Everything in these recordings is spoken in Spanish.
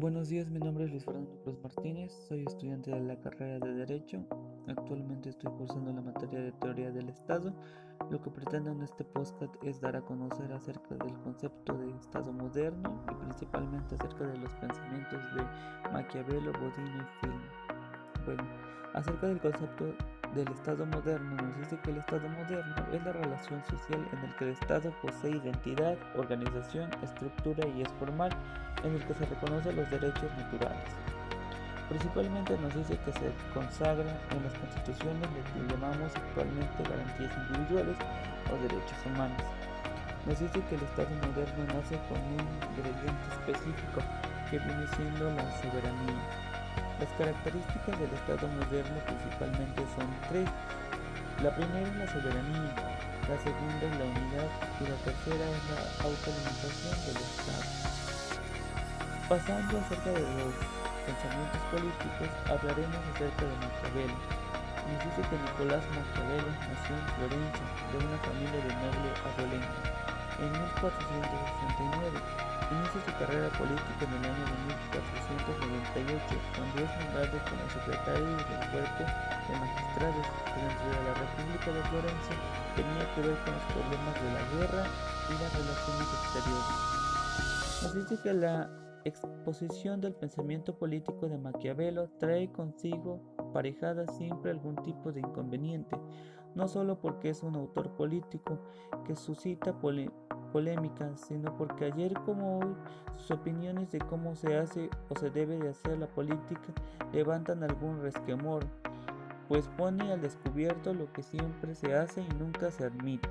Buenos días, mi nombre es Luis Fernando Cruz Martínez, soy estudiante de la carrera de Derecho. Actualmente estoy cursando la materia de Teoría del Estado. Lo que pretendo en este podcast es dar a conocer acerca del concepto de Estado moderno y principalmente acerca de los pensamientos de Maquiavelo, Bodino y Film. Bueno, acerca del concepto del Estado moderno nos dice que el Estado moderno es la relación social en el que el Estado posee identidad, organización, estructura y es formal, en el que se reconocen los derechos naturales. Principalmente nos dice que se consagra en las constituciones lo que llamamos actualmente garantías individuales o derechos humanos. Nos dice que el Estado moderno nace con un ingrediente específico que viene siendo la soberanía. Las características del Estado moderno principalmente son tres. La primera es la soberanía, la segunda es la unidad y la tercera es la autolimitación del Estado. Pasando acerca de los pensamientos políticos, hablaremos acerca de Maquiavelo. Nos dice que Nicolás Maquiavelo nació en Florencia, de una familia de noble abolengo, en 1469 Inicia su carrera política en el año de 1498, cuando es nombrado como secretario del cuerpo de magistrados que dentro de la República de Florencia tenía que ver con los problemas de la guerra y las relaciones exteriores. Nos dice que la exposición del pensamiento político de Maquiavelo trae consigo aparejada siempre algún tipo de inconveniente, no solo porque es un autor político que suscita polémica, sino porque ayer como hoy sus opiniones de cómo se hace o se debe de hacer la política levantan algún resquemor, pues pone al descubierto lo que siempre se hace y nunca se admite.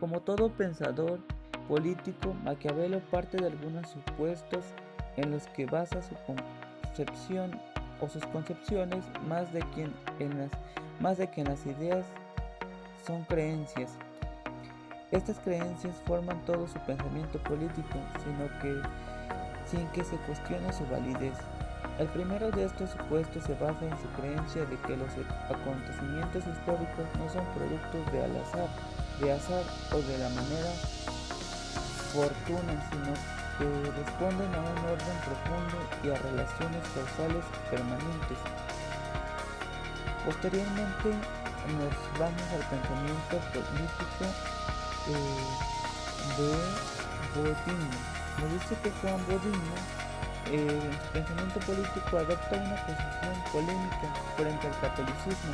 Como todo pensador político, Maquiavelo parte de algunos supuestos en los que basa su concepción o sus concepciones más de, quien en las, más de que en las ideas son creencias estas creencias forman todo su pensamiento político, sino que sin que se cuestione su validez. El primero de estos supuestos se basa en su creencia de que los acontecimientos históricos no son productos de al azar, de azar o de la manera fortuna, sino que responden a un orden profundo y a relaciones causales permanentes. Posteriormente nos vamos al pensamiento político de Bodino. Me dice que Juan Bodino eh, en su pensamiento político adopta una posición polémica frente al catolicismo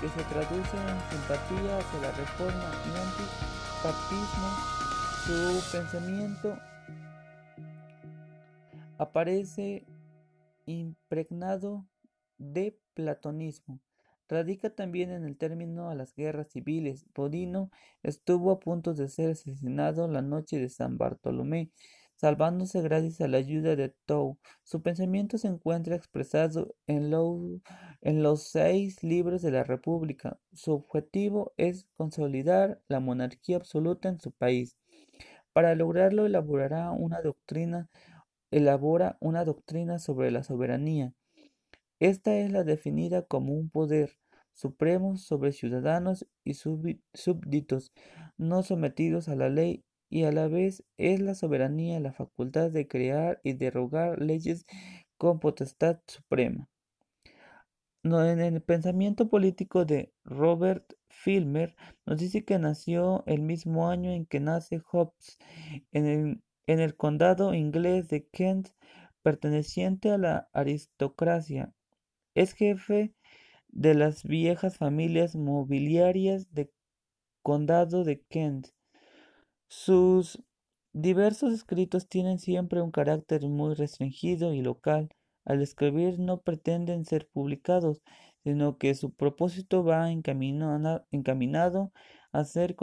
que se traduce en simpatía hacia la reforma y antipapismo. Su pensamiento aparece impregnado de platonismo. Radica también en el término a las guerras civiles. Bodino estuvo a punto de ser asesinado la noche de San Bartolomé, salvándose gracias a la ayuda de Tou. Su pensamiento se encuentra expresado en, en los seis libros de la República. Su objetivo es consolidar la monarquía absoluta en su país. Para lograrlo elaborará una doctrina, elabora una doctrina sobre la soberanía esta es la definida como un poder supremo sobre ciudadanos y súbditos no sometidos a la ley y a la vez es la soberanía la facultad de crear y derogar leyes con potestad suprema. En el pensamiento político de Robert Filmer nos dice que nació el mismo año en que nace Hobbes en el condado inglés de Kent, perteneciente a la aristocracia es jefe de las viejas familias mobiliarias del condado de Kent. Sus diversos escritos tienen siempre un carácter muy restringido y local. Al escribir no pretenden ser publicados, sino que su propósito va encaminado a ser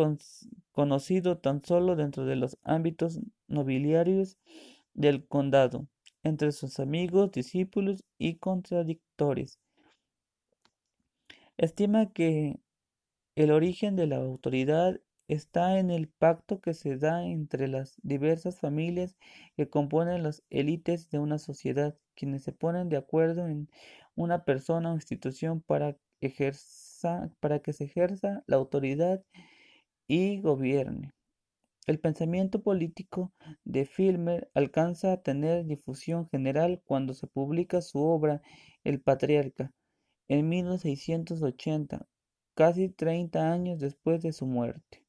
conocido tan solo dentro de los ámbitos nobiliarios del condado entre sus amigos, discípulos y contradictores. Estima que el origen de la autoridad está en el pacto que se da entre las diversas familias que componen las élites de una sociedad, quienes se ponen de acuerdo en una persona o institución para, que se ejerza la autoridad y gobierne. El pensamiento político de Filmer alcanza a tener difusión general cuando se publica su obra El Patriarca, en 1680, casi 30 años después de su muerte.